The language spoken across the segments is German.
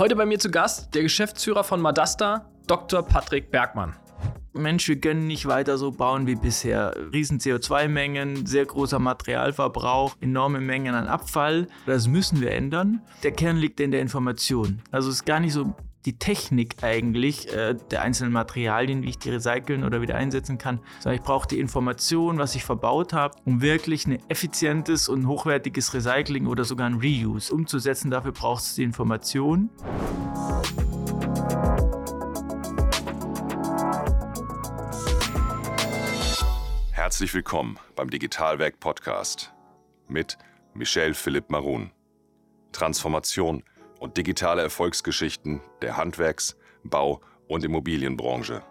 Heute bei mir zu Gast der Geschäftsführer von Madasta, Dr. Patrick Bergmann. Mensch, wir können nicht weiter so bauen wie bisher. Riesen CO2-Mengen, sehr großer Materialverbrauch, enorme Mengen an Abfall. Das müssen wir ändern. Der Kern liegt in der Information. Also es ist gar nicht so die Technik eigentlich äh, der einzelnen Materialien, wie ich die recyceln oder wieder einsetzen kann, sondern ich brauche die Information, was ich verbaut habe, um wirklich ein effizientes und hochwertiges Recycling oder sogar ein Reuse umzusetzen. Dafür braucht es die Information. Herzlich willkommen beim Digitalwerk Podcast mit Michel Philipp Marun. Transformation und digitale Erfolgsgeschichten der Handwerks-, Bau- und Immobilienbranche.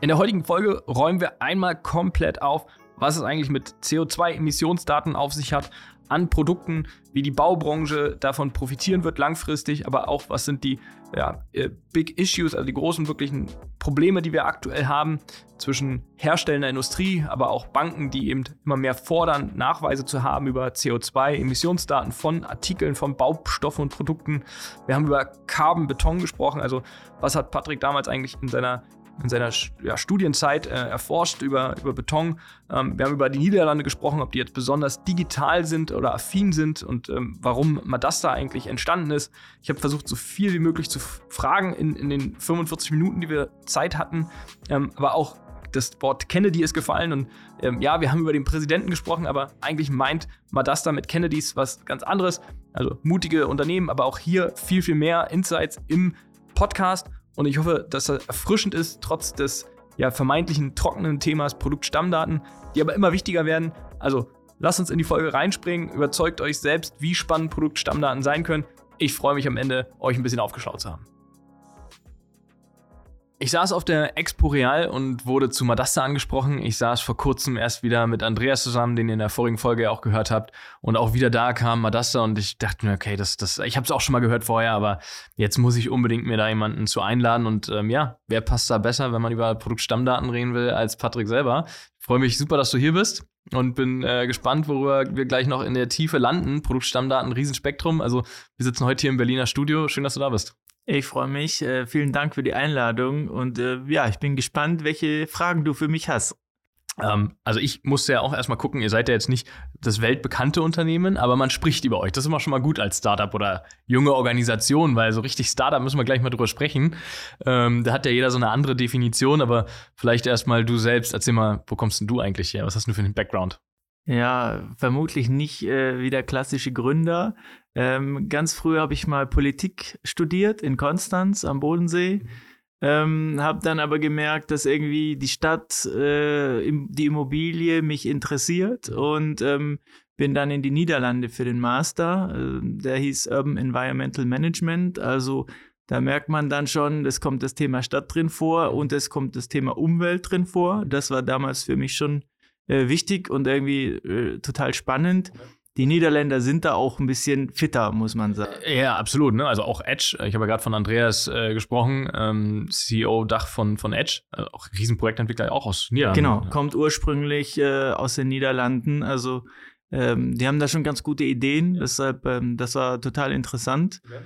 In der heutigen Folge räumen wir einmal komplett auf, was es eigentlich mit CO2-Emissionsdaten auf sich hat, an Produkten, wie die Baubranche davon profitieren wird langfristig, aber auch was sind die ja, äh, Big Issues, also die großen wirklichen Probleme, die wir aktuell haben zwischen herstellender Industrie, aber auch Banken, die eben immer mehr fordern, Nachweise zu haben über CO2-Emissionsdaten von Artikeln, von Baustoffen und Produkten. Wir haben über Carbon Beton gesprochen, also was hat Patrick damals eigentlich in seiner in seiner ja, Studienzeit äh, erforscht über, über Beton. Ähm, wir haben über die Niederlande gesprochen, ob die jetzt besonders digital sind oder affin sind und ähm, warum Madasta eigentlich entstanden ist. Ich habe versucht, so viel wie möglich zu fragen in, in den 45 Minuten, die wir Zeit hatten, ähm, aber auch das Wort Kennedy ist gefallen und ähm, ja, wir haben über den Präsidenten gesprochen, aber eigentlich meint Madasta mit Kennedys was ganz anderes. Also mutige Unternehmen, aber auch hier viel, viel mehr Insights im Podcast und ich hoffe, dass das erfrischend ist, trotz des ja, vermeintlichen trockenen Themas Produktstammdaten, die aber immer wichtiger werden. Also lasst uns in die Folge reinspringen, überzeugt euch selbst, wie spannend Produktstammdaten sein können. Ich freue mich am Ende, euch ein bisschen aufgeschaut zu haben. Ich saß auf der Expo Real und wurde zu Madasta angesprochen. Ich saß vor kurzem erst wieder mit Andreas zusammen, den ihr in der vorigen Folge auch gehört habt. Und auch wieder da kam Madasta und ich dachte mir, okay, das, das, ich habe es auch schon mal gehört vorher, aber jetzt muss ich unbedingt mir da jemanden zu einladen. Und ähm, ja, wer passt da besser, wenn man über Produktstammdaten reden will, als Patrick selber? Ich freue mich super, dass du hier bist und bin äh, gespannt, worüber wir gleich noch in der Tiefe landen. Produktstammdaten, Riesenspektrum. Also wir sitzen heute hier im Berliner Studio. Schön, dass du da bist. Ich freue mich. Äh, vielen Dank für die Einladung und äh, ja, ich bin gespannt, welche Fragen du für mich hast. Ähm, also ich musste ja auch erstmal gucken, ihr seid ja jetzt nicht das weltbekannte Unternehmen, aber man spricht über euch. Das ist immer schon mal gut als Startup oder junge Organisation, weil so richtig Startup müssen wir gleich mal drüber sprechen. Ähm, da hat ja jeder so eine andere Definition, aber vielleicht erstmal du selbst, erzähl mal, wo kommst denn du eigentlich her? Was hast du für einen Background? Ja, vermutlich nicht äh, wie der klassische Gründer. Ähm, ganz früh habe ich mal Politik studiert in Konstanz am Bodensee. Ähm, habe dann aber gemerkt, dass irgendwie die Stadt, äh, im, die Immobilie mich interessiert und ähm, bin dann in die Niederlande für den Master. Äh, der hieß Urban Environmental Management. Also da merkt man dann schon, es kommt das Thema Stadt drin vor und es kommt das Thema Umwelt drin vor. Das war damals für mich schon äh, wichtig und irgendwie äh, total spannend. Die Niederländer sind da auch ein bisschen fitter, muss man sagen. Ja, absolut. Ne? Also auch Edge. Ich habe ja gerade von Andreas äh, gesprochen, ähm, CEO Dach von, von Edge, also auch Riesenprojektentwickler, auch aus Niederlanden. Genau, kommt ursprünglich äh, aus den Niederlanden. Also ähm, die haben da schon ganz gute Ideen. Ja. Deshalb, ähm, das war total interessant. Okay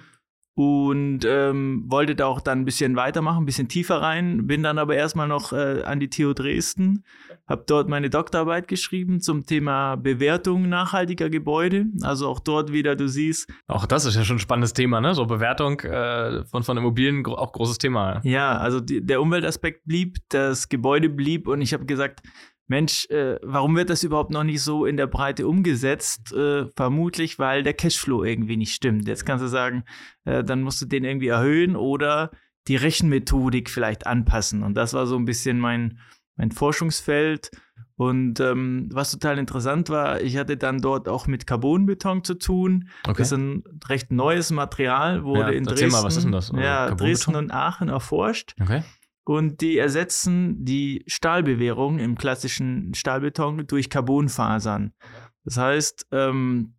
und ähm, wollte da auch dann ein bisschen weitermachen, ein bisschen tiefer rein. Bin dann aber erstmal noch äh, an die TU Dresden, habe dort meine Doktorarbeit geschrieben zum Thema Bewertung nachhaltiger Gebäude. Also auch dort wieder, du siehst. Auch das ist ja schon ein spannendes Thema, ne? So Bewertung äh, von, von Immobilien, auch großes Thema. Ja, also die, der Umweltaspekt blieb, das Gebäude blieb und ich habe gesagt, Mensch, äh, warum wird das überhaupt noch nicht so in der Breite umgesetzt? Äh, vermutlich, weil der Cashflow irgendwie nicht stimmt. Jetzt kannst du sagen, äh, dann musst du den irgendwie erhöhen oder die Rechenmethodik vielleicht anpassen. Und das war so ein bisschen mein, mein Forschungsfeld. Und ähm, was total interessant war, ich hatte dann dort auch mit Carbonbeton zu tun. Okay. Das ist ein recht neues Material, wurde ja, in Dresden, mal, was ist denn das? Ja, Dresden und Aachen erforscht. Okay. Und die ersetzen die Stahlbewährung im klassischen Stahlbeton durch Carbonfasern. Das heißt, ähm,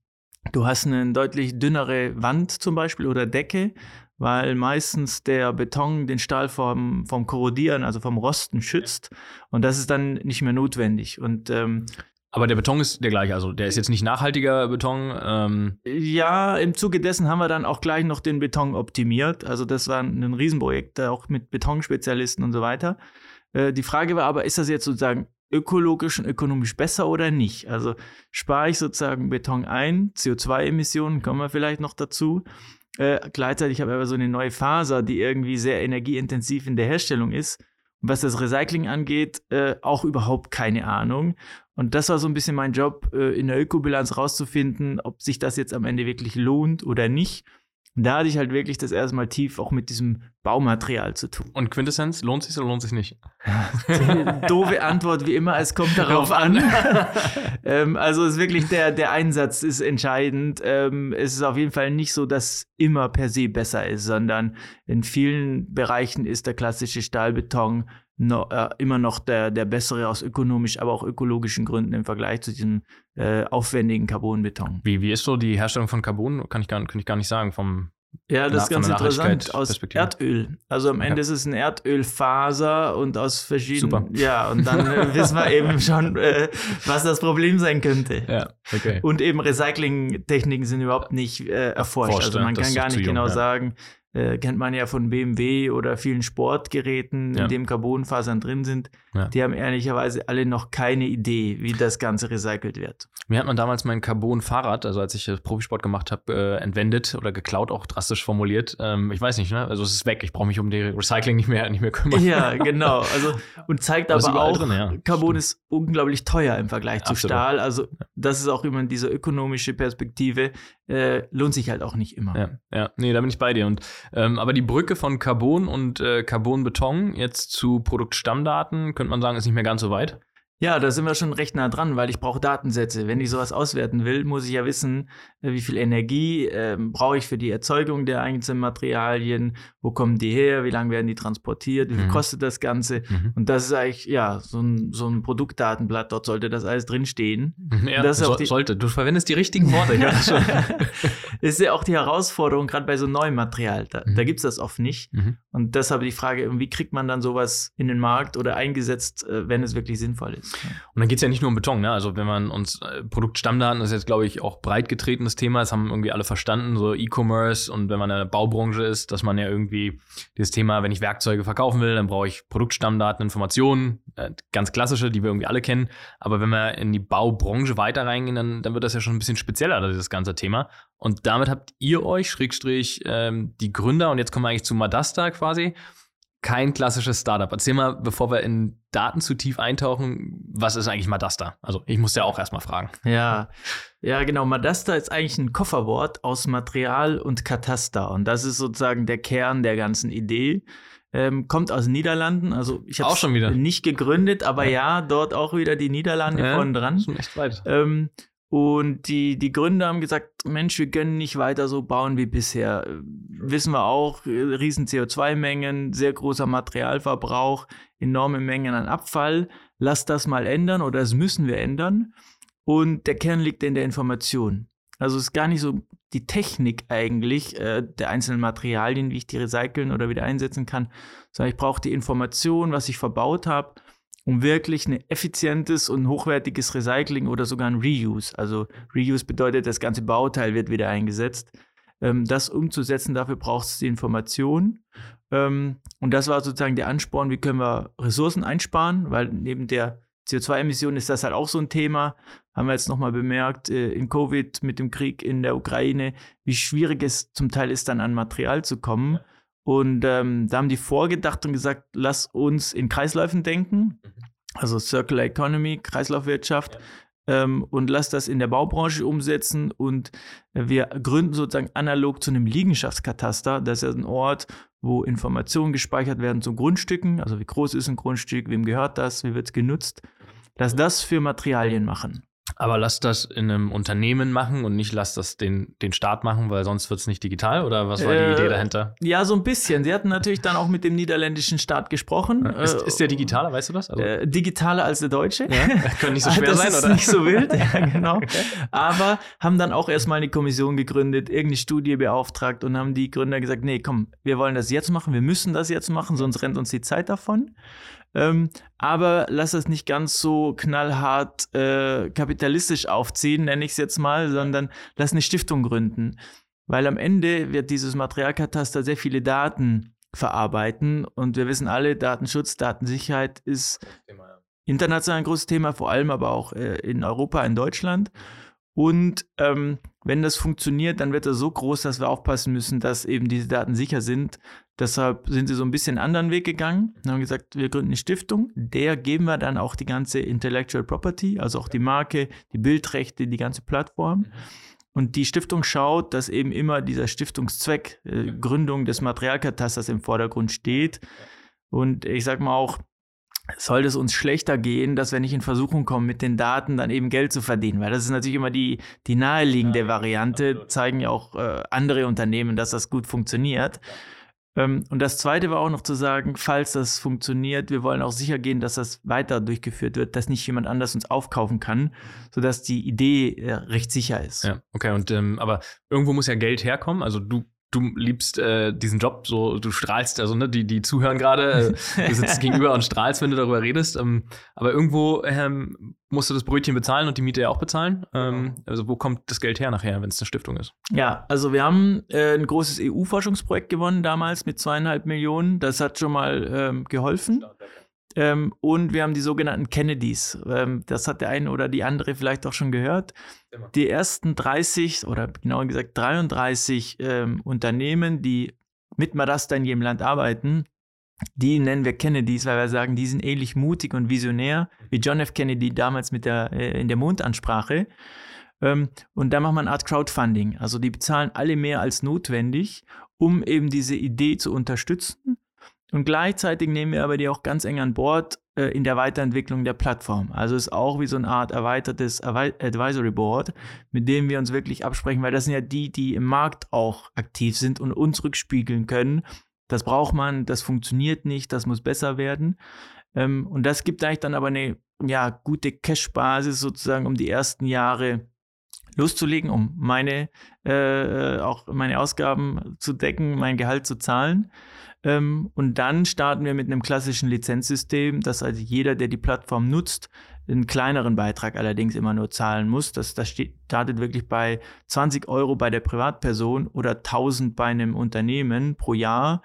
du hast eine deutlich dünnere Wand zum Beispiel oder Decke, weil meistens der Beton den Stahl vom, vom Korrodieren, also vom Rosten schützt. Und das ist dann nicht mehr notwendig. Und ähm, Aber der Beton ist der gleiche, also der ist jetzt nicht nachhaltiger Beton. Ähm. Ja, im Zuge dessen haben wir dann auch gleich noch den Beton optimiert. Also das war ein Riesenprojekt, auch mit Betonspezialisten und so weiter. Äh, die Frage war aber, ist das jetzt sozusagen ökologisch und ökonomisch besser oder nicht? Also spare ich sozusagen Beton ein, CO2-Emissionen kommen wir vielleicht noch dazu. Äh, gleichzeitig habe ich aber so eine neue Faser, die irgendwie sehr energieintensiv in der Herstellung ist. Was das Recycling angeht, äh, auch überhaupt keine Ahnung. Und das war so ein bisschen mein Job, äh, in der Ökobilanz rauszufinden, ob sich das jetzt am Ende wirklich lohnt oder nicht. Und da hatte ich halt wirklich das erste Mal tief auch mit diesem Baumaterial zu tun. Und Quintessenz, lohnt sich oder lohnt sich nicht? Doofe Antwort wie immer, es kommt darauf an. ähm, also ist wirklich der, der Einsatz ist entscheidend. Ähm, es ist auf jeden Fall nicht so, dass immer per se besser ist, sondern in vielen Bereichen ist der klassische Stahlbeton no, äh, immer noch der, der bessere aus ökonomisch, aber auch ökologischen Gründen im Vergleich zu diesem äh, aufwendigen Carbonbeton. Wie, wie ist so die Herstellung von Carbon? Kann ich gar, kann ich gar nicht sagen. Vom ja, das ist ganz interessant. Aus Erdöl. Also am Ende okay. ist es ein Erdölfaser und aus verschiedenen. Super. Ja, und dann äh, wissen wir eben schon, äh, was das Problem sein könnte. Ja, okay. Und eben Recycling-Techniken sind überhaupt nicht äh, erforscht. Forscht, also man kann gar nicht genau jung, sagen, äh, kennt man ja von BMW oder vielen Sportgeräten, ja. in dem Carbonfasern drin sind. Ja. Die haben ehrlicherweise alle noch keine Idee, wie das Ganze recycelt wird. Mir hat man damals mein Carbon-Fahrrad, also als ich Profisport gemacht habe, äh, entwendet oder geklaut, auch drastisch formuliert. Ähm, ich weiß nicht, ne? Also es ist weg. Ich brauche mich um die Recycling nicht mehr, nicht mehr kümmern. Ja, genau. Also, und zeigt aber, aber auch, drin, ja. Carbon Stimmt. ist unglaublich teuer im Vergleich zu Absolut. Stahl. Also das ist auch immer diese ökonomische Perspektive. Äh, lohnt sich halt auch nicht immer. Ja, ja, nee, da bin ich bei dir. Und ähm, aber die Brücke von Carbon und äh, Carbonbeton jetzt zu Produktstammdaten, könnte man sagen, ist nicht mehr ganz so weit. Ja, da sind wir schon recht nah dran, weil ich brauche Datensätze. Wenn ich sowas auswerten will, muss ich ja wissen, äh, wie viel Energie äh, brauche ich für die Erzeugung der einzelnen Materialien, wo kommen die her, wie lange werden die transportiert, wie viel mhm. kostet das Ganze. Mhm. Und das ist eigentlich, ja, so ein, so ein Produktdatenblatt, dort sollte das alles drinstehen. Ja, das so, sollte. Du verwendest die richtigen Worte. ist ja auch die Herausforderung, gerade bei so neuem Material. Da, mhm. da gibt es das oft nicht. Mhm. Und deshalb die Frage, wie kriegt man dann sowas in den Markt oder eingesetzt, äh, wenn es wirklich sinnvoll ist. Und dann geht es ja nicht nur um Beton, ne? Also wenn man uns äh, Produktstammdaten, ist jetzt, glaube ich, auch breit getretenes Thema, das haben irgendwie alle verstanden, so E-Commerce und wenn man in der Baubranche ist, dass man ja irgendwie dieses Thema, wenn ich Werkzeuge verkaufen will, dann brauche ich Produktstammdaten, Informationen, äh, ganz klassische, die wir irgendwie alle kennen. Aber wenn wir in die Baubranche weiter reingehen, dann, dann wird das ja schon ein bisschen spezieller, dieses ganze Thema. Und damit habt ihr euch, Schrägstrich, ähm, die Gründer, und jetzt kommen wir eigentlich zu Madasta quasi, kein klassisches Startup. Erzähl mal, bevor wir in Daten zu tief eintauchen, was ist eigentlich Madasta? Also ich muss ja auch erstmal fragen. Ja, ja, genau. Madasta ist eigentlich ein Kofferwort aus Material und Kataster. Und das ist sozusagen der Kern der ganzen Idee. Ähm, kommt aus den Niederlanden. Also ich habe es nicht gegründet, aber ja. ja. dort auch wieder die Niederlande ja, vorne dran. Schon echt weit. Ähm, und die, die Gründer haben gesagt, Mensch, wir können nicht weiter so bauen wie bisher. Wissen wir auch, riesen CO2-Mengen, sehr großer Materialverbrauch, enorme Mengen an Abfall. Lass das mal ändern oder das müssen wir ändern. Und der Kern liegt in der Information. Also es ist gar nicht so die Technik eigentlich äh, der einzelnen Materialien, wie ich die recyceln oder wieder einsetzen kann, sondern ich brauche die Information, was ich verbaut habe um wirklich ein effizientes und hochwertiges Recycling oder sogar ein Reuse, also Reuse bedeutet, das ganze Bauteil wird wieder eingesetzt, ähm, das umzusetzen, dafür braucht es die Information. Ähm, und das war sozusagen der Ansporn, wie können wir Ressourcen einsparen, weil neben der CO2-Emission ist das halt auch so ein Thema. Haben wir jetzt nochmal bemerkt, äh, in Covid mit dem Krieg in der Ukraine, wie schwierig es zum Teil ist, dann an Material zu kommen. Und ähm, da haben die vorgedacht und gesagt, lass uns in Kreisläufen denken, mhm. also Circular Economy, Kreislaufwirtschaft. Ja. Ähm, und lass das in der Baubranche umsetzen. Und wir gründen sozusagen analog zu einem Liegenschaftskataster. Das ist ein Ort, wo Informationen gespeichert werden zu Grundstücken. Also wie groß ist ein Grundstück, wem gehört das, wie wird es genutzt. Lass das für Materialien machen. Aber lass das in einem Unternehmen machen und nicht lass das den, den Staat machen, weil sonst wird es nicht digital? Oder was war äh, die Idee dahinter? Ja, so ein bisschen. Sie hatten natürlich dann auch mit dem niederländischen Staat gesprochen. Ist, ist der digitaler, weißt du das? Also äh, digitaler als der deutsche. Ja, kann nicht so schwer das sein, ist oder? nicht so wild, ja, genau. Okay. Aber haben dann auch erstmal eine Kommission gegründet, irgendeine Studie beauftragt und haben die Gründer gesagt, nee, komm, wir wollen das jetzt machen, wir müssen das jetzt machen, sonst rennt uns die Zeit davon. Ähm, aber lass das nicht ganz so knallhart äh, kapitalistisch aufziehen, nenne ich es jetzt mal, sondern lass eine Stiftung gründen. Weil am Ende wird dieses Materialkataster sehr viele Daten verarbeiten und wir wissen alle, Datenschutz, Datensicherheit ist international ein großes Thema, vor allem aber auch äh, in Europa, in Deutschland. Und ähm, wenn das funktioniert, dann wird er so groß, dass wir aufpassen müssen, dass eben diese Daten sicher sind. Deshalb sind sie so ein bisschen einen anderen Weg gegangen und haben gesagt, wir gründen eine Stiftung. Der geben wir dann auch die ganze Intellectual Property, also auch die Marke, die Bildrechte, die ganze Plattform. Und die Stiftung schaut, dass eben immer dieser Stiftungszweck, äh, Gründung des Materialkatasters im Vordergrund steht. Und ich sage mal auch, sollte es uns schlechter gehen, dass wir nicht in Versuchung kommen, mit den Daten dann eben Geld zu verdienen. Weil das ist natürlich immer die, die naheliegende Variante, zeigen ja auch äh, andere Unternehmen, dass das gut funktioniert. Ähm, und das Zweite war auch noch zu sagen, falls das funktioniert, wir wollen auch sicher gehen, dass das weiter durchgeführt wird, dass nicht jemand anders uns aufkaufen kann, sodass die Idee äh, recht sicher ist. Ja, okay, und ähm, aber irgendwo muss ja Geld herkommen. Also du du liebst äh, diesen Job, so du strahlst, also ne, die, die zuhören gerade, äh, du sitzt gegenüber und strahlst, wenn du darüber redest. Ähm, aber irgendwo ähm, musst du das Brötchen bezahlen und die Miete ja auch bezahlen. Ähm, genau. also wo kommt das Geld her nachher, wenn es eine Stiftung ist? Ja, also wir haben äh, ein großes EU-Forschungsprojekt gewonnen damals mit zweieinhalb Millionen. Das hat schon mal ähm, geholfen. Ähm, und wir haben die sogenannten Kennedys. Ähm, das hat der eine oder die andere vielleicht auch schon gehört. Immer. Die ersten 30 oder genauer gesagt 33 ähm, Unternehmen, die mit Madasta in jedem Land arbeiten, die nennen wir Kennedys, weil wir sagen, die sind ähnlich mutig und visionär wie John F. Kennedy damals mit der, äh, in der Mondansprache. Ähm, und da macht man eine Art Crowdfunding. Also die bezahlen alle mehr als notwendig, um eben diese Idee zu unterstützen und gleichzeitig nehmen wir aber die auch ganz eng an Bord äh, in der Weiterentwicklung der Plattform. Also ist auch wie so eine Art erweitertes Advisory Board, mit dem wir uns wirklich absprechen, weil das sind ja die, die im Markt auch aktiv sind und uns rückspiegeln können. Das braucht man, das funktioniert nicht, das muss besser werden. Ähm, und das gibt eigentlich dann aber eine ja, gute Cash-Basis sozusagen, um die ersten Jahre loszulegen, um meine, äh, äh auch meine Ausgaben zu decken, mein Gehalt zu zahlen. Ähm, und dann starten wir mit einem klassischen Lizenzsystem, dass also jeder, der die Plattform nutzt, einen kleineren Beitrag allerdings immer nur zahlen muss. Das, das steht, startet wirklich bei 20 Euro bei der Privatperson oder 1000 bei einem Unternehmen pro Jahr.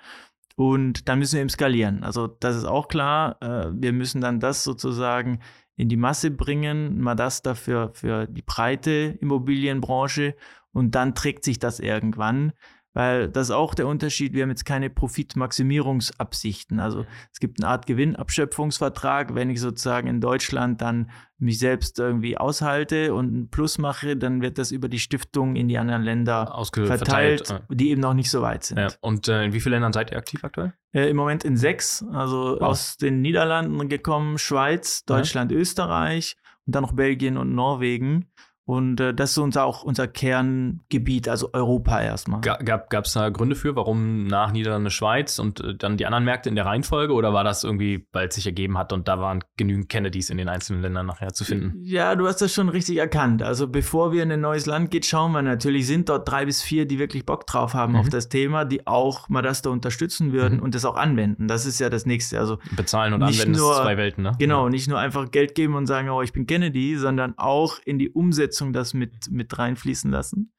Und dann müssen wir eben skalieren. Also das ist auch klar. Äh, wir müssen dann das sozusagen in die Masse bringen, mal das dafür für die breite Immobilienbranche und dann trägt sich das irgendwann. Weil das ist auch der Unterschied. Wir haben jetzt keine Profitmaximierungsabsichten. Also es gibt eine Art Gewinnabschöpfungsvertrag. Wenn ich sozusagen in Deutschland dann mich selbst irgendwie aushalte und einen Plus mache, dann wird das über die Stiftung in die anderen Länder verteilt, verteilt, die eben noch nicht so weit sind. Ja. Und äh, in wie vielen Ländern seid ihr aktiv aktuell? Äh, Im Moment in sechs. Also wow. aus den Niederlanden gekommen, Schweiz, Deutschland, ja. Österreich und dann noch Belgien und Norwegen. Und äh, das ist unser, auch unser Kerngebiet, also Europa erstmal. Gab es da Gründe für, warum nach Niederlande Schweiz und äh, dann die anderen Märkte in der Reihenfolge oder war das irgendwie, weil es sich ergeben hat und da waren genügend Kennedys in den einzelnen Ländern nachher zu finden? Ja, du hast das schon richtig erkannt. Also bevor wir in ein neues Land gehen, schauen wir natürlich, sind dort drei bis vier, die wirklich Bock drauf haben mhm. auf das Thema, die auch mal das da unterstützen würden mhm. und das auch anwenden. Das ist ja das Nächste. Also Bezahlen und anwenden nur, ist zwei Welten, ne? Genau, nicht nur einfach Geld geben und sagen, oh, ich bin Kennedy, sondern auch in die Umsetzung Umsetzung das mit, mit reinfließen lassen.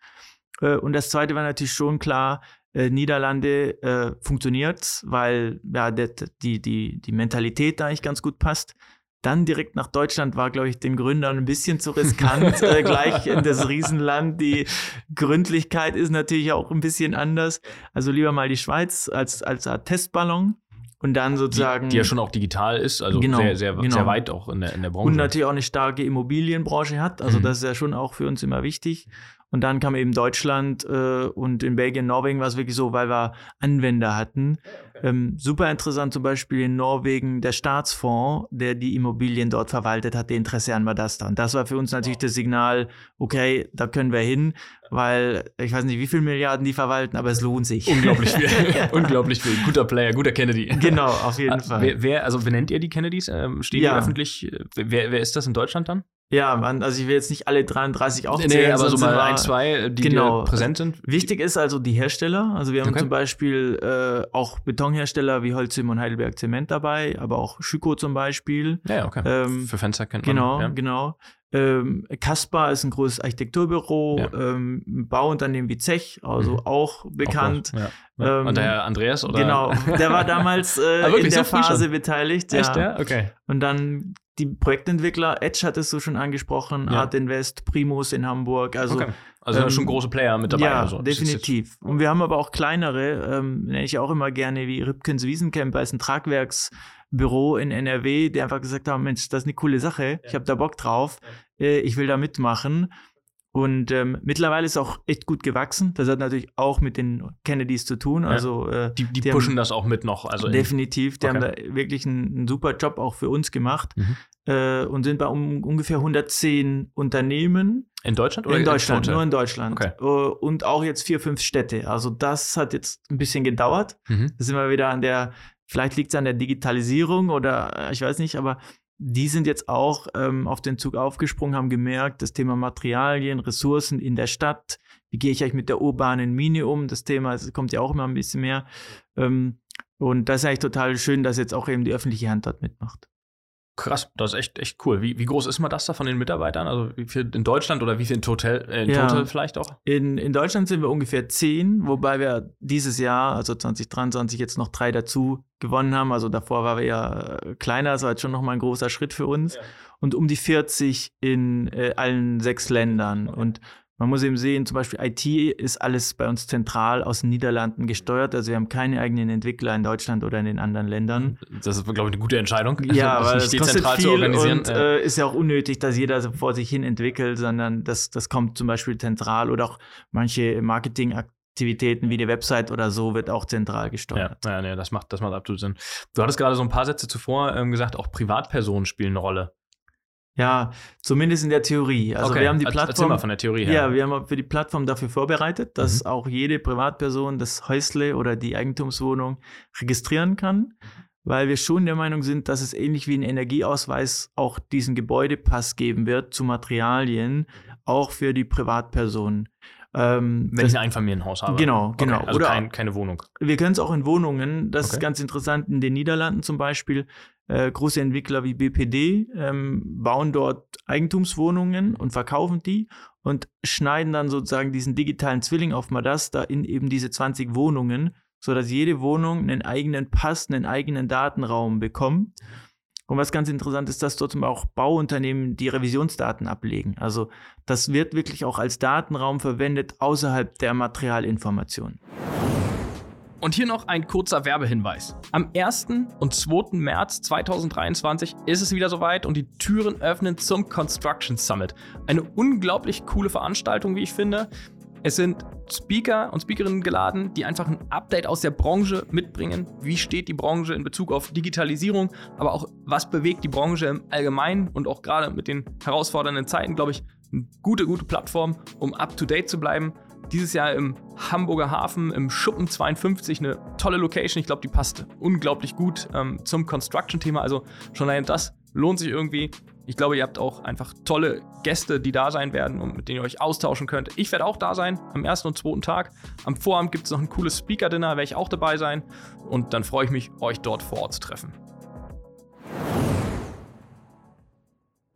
Äh, und das zweite war natürlich schon klar, äh, Niederlande äh, funktioniert, weil ja, der, die, die, die Mentalität da eigentlich ganz gut passt. Dann direkt nach Deutschland war, glaube ich, den Gründern ein bisschen zu riskant. äh, gleich in das Riesenland. Die Gründlichkeit ist natürlich auch ein bisschen anders. Also lieber mal die Schweiz als, als Testballon. Und dann sozusagen. Die, die, ja schon auch digital ist, also genau, sehr, sehr, genau. sehr weit auch in der, in der Branche. Und natürlich auch eine starke Immobilienbranche hat. Also mhm. das ist ja schon auch für uns immer wichtig. Und dann kam eben Deutschland äh, und in Belgien, Norwegen war es wirklich so, weil wir Anwender hatten. Ähm, super interessant zum Beispiel in Norwegen der Staatsfonds, der die Immobilien dort verwaltet hat, der Interesse an Madasta. Und das war für uns natürlich das Signal, okay, da können wir hin, weil ich weiß nicht, wie viele Milliarden die verwalten, aber es lohnt sich. Unglaublich viel. Unglaublich viel. Guter Player, guter Kennedy. Genau, auf jeden ah, Fall. Wer, wer also benennt ihr die Kennedys? Ähm, stehen ja. die öffentlich? Wer, wer ist das in Deutschland dann? Ja, man, also ich will jetzt nicht alle 33 auch Nee, aber so mal ein, zwei, die Genau. präsent sind. Wichtig ist also die Hersteller. Also wir haben Okay. zum Beispiel äh, auch Betonhersteller wie Holcim und Heidelberg Zement dabei, aber auch Schüko zum Beispiel. Ja, ja, okay. Ähm, Für Fenster kennt man. Genau, Ja. genau. Ähm, Caspar ist ein großes Architekturbüro, Ja. ähm, ein Bauunternehmen wie Zech, also Mhm. auch bekannt. Auch Ja. Ähm, Und der Herr Andreas oder? Genau, der war damals äh, Ah, in der so Phase beteiligt. Echt, ja. Okay. Und dann die Projektentwickler, Edge hattest du schon angesprochen. Art Invest, Primus in Hamburg. Also okay. Also ähm, schon große Player mit dabei. ja, also. Definitiv. Und wir haben aber auch kleinere, ähm, nenne ich auch immer gerne, wie Ripkens Wiesencamper, ist ein Tragwerksbüro in NRW, die einfach gesagt haben, Mensch, das ist eine coole Sache, ich habe da Bock drauf, äh, ich will da mitmachen. Und ähm, mittlerweile ist auch echt gut gewachsen. Das hat natürlich auch mit den Kennedys zu tun. Also äh, Die, die, Die pushen haben- das auch mit noch. Also in- definitiv, die Okay. haben da wirklich einen, einen super Job auch für uns gemacht Mhm. äh, und sind bei um, ungefähr 110 Unternehmen in Deutschland oder in Deutschland, nur in Deutschland. Okay. Äh, Und auch jetzt vier, fünf Städte. Also das hat jetzt ein bisschen gedauert. Mhm. Da sind wir wieder an der, vielleicht liegt es an der Digitalisierung oder äh, ich weiß nicht, aber die sind jetzt auch ähm, auf den Zug aufgesprungen, haben gemerkt, das Thema Materialien, Ressourcen in der Stadt, wie gehe ich eigentlich mit der urbanen Mine um, das Thema es kommt ja auch immer ein bisschen mehr. Ähm, und das ist eigentlich total schön, dass jetzt auch eben die öffentliche Hand dort mitmacht. Krass, das ist echt, echt cool. Wie, wie groß ist man das da von den Mitarbeitern? Also wie viel in Deutschland oder wie viel in Total, äh, in Ja. Total vielleicht auch? In, in Deutschland sind wir ungefähr zehn, wobei wir dieses Jahr, also 2023, jetzt noch drei dazu gewonnen haben. Also davor war wir ja äh, kleiner, das war jetzt schon nochmal ein großer Schritt für uns. Und um die 40 in äh, allen sechs Ländern. Und man muss eben sehen, zum Beispiel IT ist alles bei uns zentral aus den Niederlanden gesteuert. Also wir haben keine eigenen Entwickler in Deutschland oder in den anderen Ländern. Das ist, glaube ich, eine gute Entscheidung. Ja, das weil kostet dezentral viel zu organisieren. und Ja. äh, ist ja auch unnötig, dass jeder so vor sich hin entwickelt, sondern das, das kommt zum Beispiel zentral oder auch manche Marketingaktivitäten wie die Website oder so wird auch zentral Ja, gesteuert. ja nee, das macht, das macht absolut Sinn. Du hattest gerade so ein paar Sätze zuvor ähm, gesagt, auch Privatpersonen spielen eine Rolle. Ja, zumindest in der Theorie. Also okay. wir haben die Plattform mal von der Theorie her. Ja, wir haben für die Plattform dafür vorbereitet, dass Mhm. auch jede Privatperson das Häusle oder die Eigentumswohnung registrieren kann, weil wir schon der Meinung sind, dass es ähnlich wie ein Energieausweis auch diesen Gebäudepass geben wird zu Materialien, auch für die Privatpersonen. Ähm, Wenn das- ich ein Einfamilienhaus habe. Genau, Okay, genau. Also Oder- kein, keine Wohnung. wir können es auch in Wohnungen, das Okay. ist ganz interessant, in den Niederlanden zum Beispiel. Äh, große Entwickler wie BPD ähm, bauen dort Eigentumswohnungen und verkaufen die und schneiden dann sozusagen diesen digitalen Zwilling auf Madasta in eben diese 20 Wohnungen, sodass jede Wohnung einen eigenen Pass, einen eigenen Datenraum bekommt. Und was ganz interessant ist, dass dort auch Bauunternehmen die Revisionsdaten ablegen. Also das wird wirklich auch als Datenraum verwendet außerhalb der Materialinformation. Und hier noch ein kurzer Werbehinweis. Am 1. und 2. März 2023 ist es wieder soweit und die Türen öffnen zum Construction Summit. Eine unglaublich coole Veranstaltung, wie ich finde. Es sind Speaker und Speakerinnen geladen, die einfach ein Update aus der Branche mitbringen. Wie steht die Branche in Bezug auf Digitalisierung, aber auch was bewegt die Branche im Allgemeinen und auch gerade mit den herausfordernden Zeiten, glaube ich, eine gute, gute Plattform, um up to date zu bleiben. Dieses Jahr im Hamburger Hafen, im Schuppen 52, eine tolle Location. Ich glaube, die passt unglaublich gut ähm, zum Construction-Thema. Also schon allein das lohnt sich irgendwie. Ich glaube, ihr habt auch einfach tolle Gäste, die da sein werden und mit denen ihr euch austauschen könnt. Ich werde auch da sein am ersten und zweiten Tag. Am Vorabend gibt es noch ein cooles Speaker-Dinner, werde ich auch dabei sein. Und dann freue ich mich, euch dort vor Ort zu treffen.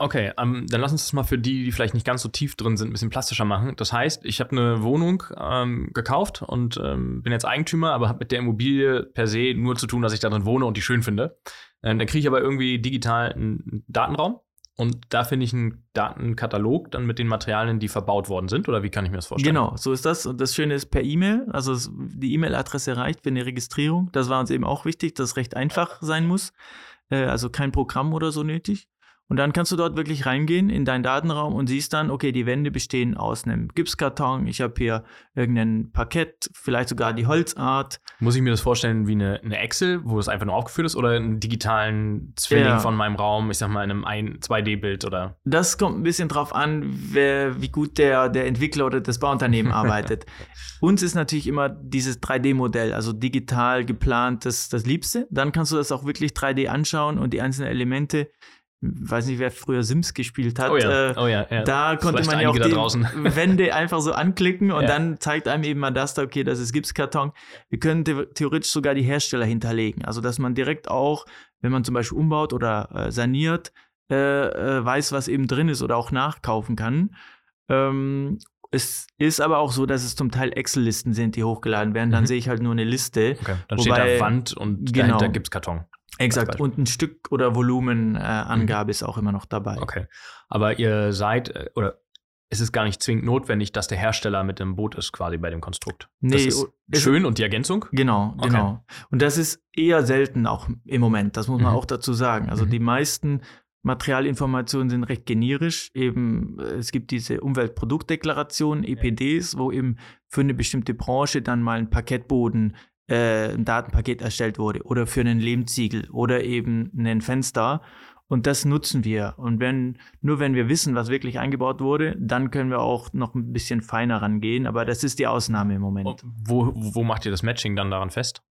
Okay, ähm, dann lass uns das mal für die, die vielleicht nicht ganz so tief drin sind, ein bisschen plastischer machen. Das heißt, ich habe eine Wohnung ähm, gekauft und ähm, bin jetzt Eigentümer, aber habe mit der Immobilie per se nur zu tun, dass ich da drin wohne und die schön finde. Ähm, dann kriege ich aber irgendwie digital einen Datenraum und da finde ich einen Datenkatalog dann mit den Materialien, die verbaut worden sind. Oder wie kann ich mir das vorstellen? Genau, so ist das. Und das Schöne ist per E-Mail, also die E-Mail-Adresse reicht für eine Registrierung. Das war uns eben auch wichtig, dass es recht einfach sein muss. Äh, also kein Programm oder so nötig. Und dann kannst du dort wirklich reingehen in deinen Datenraum und siehst dann, okay, die Wände bestehen aus einem Gipskarton, ich habe hier irgendein Parkett, vielleicht sogar die Holzart. Muss ich mir das vorstellen wie eine, eine Excel, wo es einfach nur aufgeführt ist, oder einen digitalen Zwilling Ja. von von meinem Raum, ich sag mal in einem ein- 2D-Bild oder? Das kommt ein bisschen drauf an, wer, wie gut der, der Entwickler oder das Bauunternehmen arbeitet. Uns ist natürlich immer dieses 3D-Modell, also digital geplant, das, das Liebste. Dann kannst du das auch wirklich 3D anschauen und die einzelnen Elemente weiß nicht, wer früher Sims gespielt hat. Oh ja, äh, oh ja, ja. Da konnte Vielleicht man ja auch da die. Wände einfach so anklicken und dann zeigt einem eben Madasta, okay, das ist Gipskarton. Wir können the theoretisch sogar die Hersteller hinterlegen. Also, dass man direkt auch, wenn man zum Beispiel umbaut oder äh, saniert, äh, äh, weiß, was eben drin ist oder auch nachkaufen kann. Ähm, es ist aber auch so, dass es zum Teil Excel-Listen sind, die hochgeladen werden. Dann Mhm. sehe ich halt nur eine Liste. Okay. Dann Wobei- steht da Wand und genau. dahinter gibt's Karton. Exakt. Und ein Stück oder Volumenangabe ist auch immer noch dabei. Mhm. Okay. Aber ihr seid, äh, oder es ist gar nicht zwingend notwendig, dass der Hersteller mit dem Boot ist, quasi bei dem Konstrukt. das Nee, ist es- schön und die Ergänzung? Genau, Okay. genau. Und das ist eher selten auch im Moment, das muss man Mhm. auch dazu sagen. Also Mhm. die meisten Materialinformationen sind recht generisch. Eben, äh, es gibt diese Umweltproduktdeklaration, EPDs, wo eben für eine bestimmte Branche dann mal ein Parkettboden, äh, ein Datenpaket erstellt wurde oder für einen Lehmziegel oder eben ein Fenster. Und das nutzen wir. Und wenn, nur wenn wir wissen, was wirklich eingebaut wurde, dann können wir auch noch ein bisschen feiner rangehen. Aber das ist die Ausnahme im Moment. Und Wo, wo macht ihr das Matching dann daran fest?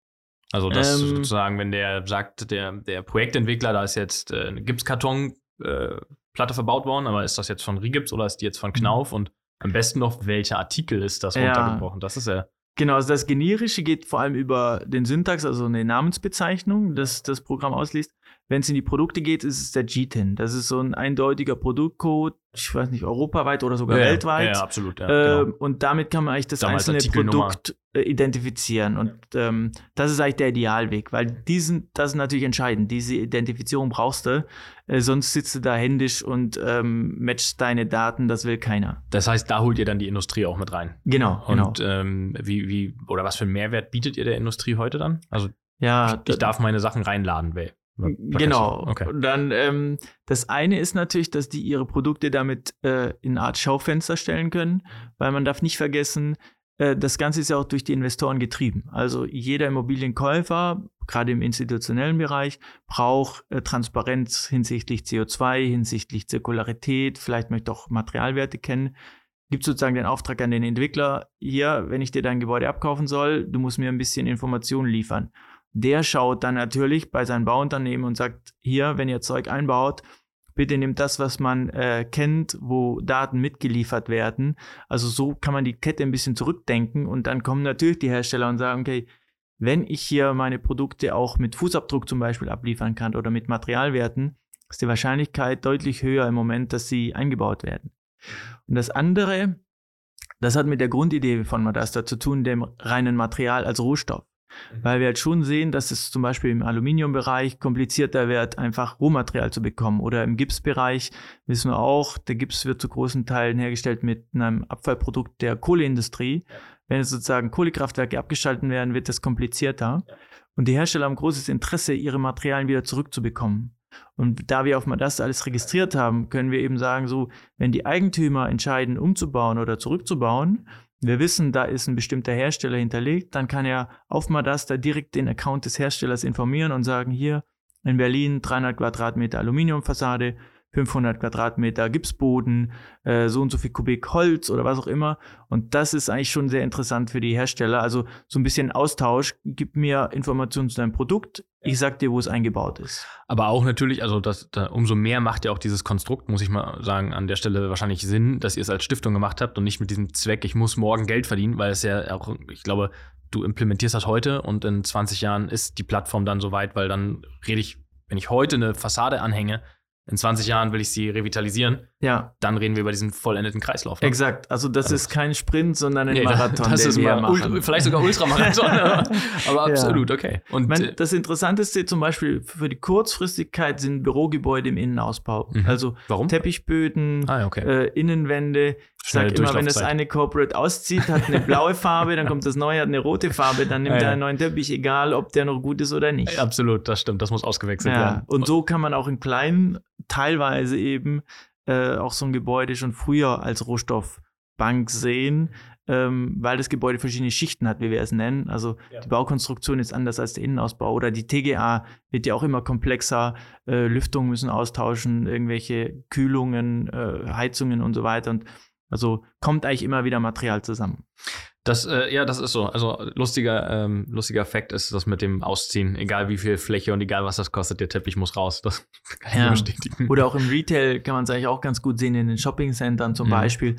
Also, dass Ähm, sozusagen, wenn der sagt, der, der Projektentwickler, da ist jetzt äh, eine Gipskartonplatte äh, Platte verbaut worden, aber ist das jetzt von Rigips oder ist die jetzt von Knauf? Und am besten noch, welcher Artikel ist das Mhm. Ja. runtergebrochen? Das ist ja. Genau, also das Generische geht vor allem über den Syntax, also eine Namensbezeichnung, das das Programm ausliest. Wenn es in die Produkte geht, ist es der GTIN. Das ist so ein eindeutiger Produktcode, ich weiß nicht, europaweit oder sogar ja, weltweit. Ja, absolut. Ja, Ähm, genau. Und damit kann man eigentlich das Damals einzelne. Produkt äh, identifizieren. Und ähm, das ist eigentlich der Idealweg, weil diesen, das ist natürlich entscheidend. Diese Identifizierung brauchst du, äh, sonst sitzt du da händisch und ähm, matchst deine Daten, das will keiner. Das heißt, da holt ihr dann die Industrie auch mit rein. Genau, genau. Und ähm, wie, wie, oder was für einen Mehrwert bietet ihr der Industrie heute dann? Also, ja, ich darf meine Sachen reinladen, Genau. Okay. Und dann ähm, das eine ist natürlich, dass die ihre Produkte damit äh, in eine Art Schaufenster stellen können, weil man darf nicht vergessen, äh, das Ganze ist ja auch durch die Investoren getrieben. Also jeder Immobilienkäufer, gerade im institutionellen Bereich, braucht äh, Transparenz hinsichtlich CO2, hinsichtlich Zirkularität, vielleicht möchte auch Materialwerte kennen. Gibt sozusagen den Auftrag an den Entwickler, hier, wenn ich dir dein Gebäude abkaufen soll, du musst mir ein bisschen Informationen liefern der schaut dann natürlich bei seinem Bauunternehmen und sagt, hier, wenn ihr Zeug einbaut, bitte nehmt das, was man äh, kennt, wo Daten mitgeliefert werden. Also so kann man die Kette ein bisschen zurückdenken und dann kommen natürlich die Hersteller und sagen, okay, wenn ich hier meine Produkte auch mit Fußabdruck zum Beispiel abliefern kann oder mit Materialwerten, ist die Wahrscheinlichkeit deutlich höher im Moment, dass sie eingebaut werden. Und das andere, das hat mit der Grundidee von Madasta zu tun, dem reinen Material als Rohstoff. Weil wir halt schon sehen, dass es zum Beispiel im Aluminiumbereich komplizierter wird, einfach Rohmaterial zu bekommen. Oder im Gipsbereich wissen wir auch, der Gips wird zu großen Teilen hergestellt mit einem Abfallprodukt der Kohleindustrie. Wenn jetzt sozusagen Kohlekraftwerke abgeschalten werden, wird das komplizierter. Und die Hersteller haben großes Interesse, ihre Materialien wieder zurückzubekommen. Und da wir auf das alles registriert haben, können wir eben sagen, so, wenn die Eigentümer entscheiden, umzubauen oder zurückzubauen, wir wissen, da ist ein bestimmter Hersteller hinterlegt, dann kann er auf Madasta direkt den Account des Herstellers informieren und sagen, hier in Berlin 300 Quadratmeter Aluminiumfassade, 500 Quadratmeter Gipsboden, äh, so und so viel Kubik Holz oder was auch immer. Und das ist eigentlich schon sehr interessant für die Hersteller. Also so ein bisschen Austausch, gib mir Informationen zu deinem Produkt, ich sag dir, wo es eingebaut ist. Aber auch natürlich, also das, da, umso mehr macht ja auch dieses Konstrukt, muss ich mal sagen, an der Stelle wahrscheinlich Sinn, dass ihr es als Stiftung gemacht habt und nicht mit diesem Zweck, ich muss morgen Geld verdienen, weil es ja auch, ich glaube, du implementierst das heute und in 20 Jahren ist die Plattform dann soweit, weil dann rede ich, wenn ich heute eine Fassade anhänge, in 20 Jahren will ich sie revitalisieren, Ja, dann reden wir über diesen vollendeten Kreislauf. ne? exakt. Also das Also- ist kein Sprint, sondern ein Nee, Marathon, das den ist wir mal machen. Ult- vielleicht sogar Ultramarathon, aber, aber Ja. absolut, okay. Und Ich äh, das Interessanteste zum Beispiel für die Kurzfristigkeit sind Bürogebäude im Innenausbau. Mhm. Also warum? Teppichböden, Ah, okay. äh, Innenwände. Ich sage immer, wenn das eine Corporate auszieht, hat eine blaue Farbe, dann kommt das neue, hat eine rote Farbe, dann nimmt Ja, er einen neuen Teppich, egal ob der noch gut ist oder nicht. Absolut, das stimmt, das muss ausgewechselt Ja, werden. und so kann man auch in kleinen teilweise eben äh, auch so ein Gebäude schon früher als Rohstoffbank sehen, ähm, weil das Gebäude verschiedene Schichten hat, wie wir es nennen. Also Ja. die Baukonstruktion ist anders als der Innenausbau oder die TGA wird ja auch immer komplexer. Äh, Lüftungen müssen austauschen, irgendwelche Kühlungen, äh, Heizungen und so weiter. Und also kommt eigentlich immer wieder Material zusammen. Das, äh, ja, das ist so. Also lustiger, ähm, lustiger Fakt ist das mit dem Ausziehen. Egal wie viel Fläche und egal was das kostet, der Teppich muss raus. Das kann ich Ja. bestätigen. Oder auch im Retail kann man es eigentlich auch ganz gut sehen, in den Shopping-Centern zum Mhm. Beispiel.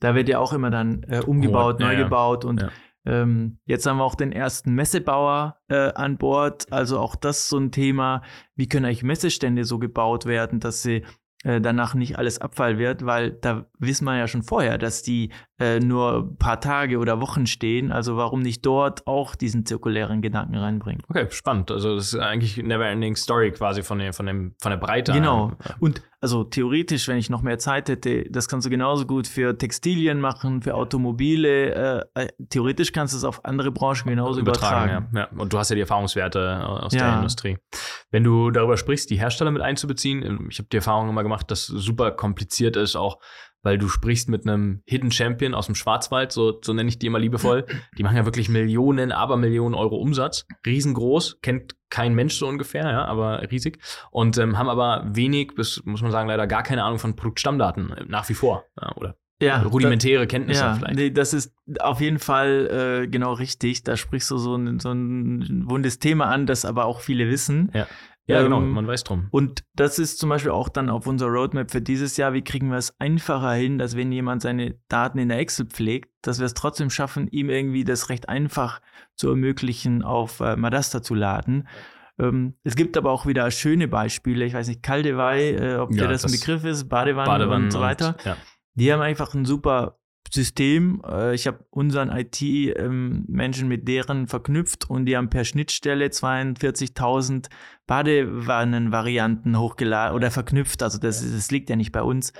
Da wird ja auch immer dann äh, umgebaut, Ja, neu ja. gebaut und Ja. ähm, jetzt haben wir auch den ersten Messebauer äh, an Bord. Also auch das so ein Thema, wie können eigentlich Messestände so gebaut werden, dass sie danach nicht alles Abfall wird, weil da wissen wir ja schon vorher, dass die äh, nur ein paar Tage oder Wochen stehen. Also warum nicht dort auch diesen zirkulären Gedanken reinbringen? Okay, spannend. Also das ist eigentlich eine never-ending Story quasi von, der- von, dem, von der Breite. Genau. Ja. Und also theoretisch, wenn ich noch mehr Zeit hätte, das kannst du genauso gut für Textilien machen, für Automobile. Äh, äh, theoretisch kannst du es auf andere Branchen genauso übertragen. Ja. Ja. Und du hast ja die Erfahrungswerte aus Ja. der Industrie. Wenn du darüber sprichst, die Hersteller mit einzubeziehen, ähm, ich habe die Erfahrung immer gemacht, dass es super kompliziert ist, auch weil du sprichst mit einem Hidden Champion aus dem Schwarzwald, so, so nenne ich die immer liebevoll. Die machen ja wirklich Millionen, aber Millionen Euro Umsatz. Riesengroß, kennt kein Mensch so ungefähr, ja, aber riesig. Und ähm, haben aber wenig, bis, muss man sagen, leider gar keine Ahnung von Produktstammdaten, äh, nach wie vor. Ja, oder Ja, rudimentäre Kenntnisse Ja, vielleicht. nee, das ist auf jeden Fall äh, genau richtig. Da sprichst du so ein, so ein wundes Thema an, das aber auch viele wissen. Ja, genau, ähm, man weiß drum. Und das ist zum Beispiel auch dann auf unserer Roadmap für dieses Jahr. Wie kriegen wir es einfacher hin, dass wenn jemand seine Daten in der Excel pflegt, dass wir es trotzdem schaffen, ihm irgendwie das recht einfach zu ermöglichen, auf äh, Madasta zu laden. Ähm, es gibt aber auch wieder schöne Beispiele. Ich weiß nicht, Kaldewey, äh, ob Ja, dir das, ein das- Begriff ist, Badewannen, Badewannen und so weiter. ja. Die haben einfach ein super System. Äh, Ich habe unseren IT-Menschen mit deren verknüpft und die haben per Schnittstelle 42.000 Badewannenvarianten hochgeladen oder verknüpft. Also das, das liegt ja nicht bei uns.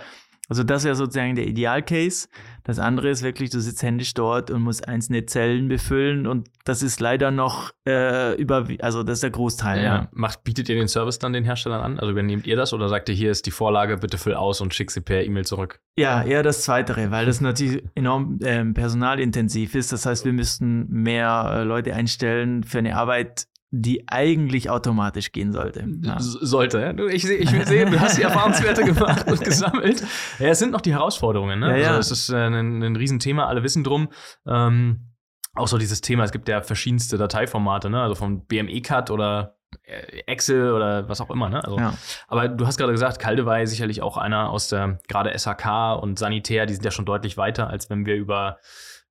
Also das wäre sozusagen der Idealcase. Das andere ist wirklich, du sitzt händisch dort und musst einzelne Zellen befüllen und das ist leider noch äh, über, also das ist der Großteil. Ja. Ja. Macht, bietet ihr den Service dann den Herstellern an? Also übernehmt ihr das oder sagt ihr, hier ist die Vorlage, bitte füll aus und schick sie per E-Mail zurück? Ja, eher das Zweitere, weil das natürlich enorm ähm, personalintensiv ist. Das heißt, wir müssten mehr äh, Leute einstellen für eine Arbeit, die eigentlich automatisch gehen sollte. Ja. Sollte, ja. Du, Ich, ich will sehen, du hast die Erfahrungswerte gemacht und gesammelt. Ja, es sind noch die Herausforderungen, ne? Ja, ja. Also es ist äh, ein, ein Riesenthema, alle wissen drum. Ähm, auch so dieses Thema, es gibt ja verschiedenste Dateiformate, ne? Also von BME-Cut oder äh, Excel oder was auch immer, ne? Also, Ja. Aber du hast gerade gesagt, Kaldewey sicherlich auch einer aus der, gerade SHK und Sanitär, die sind ja schon deutlich weiter, als wenn wir über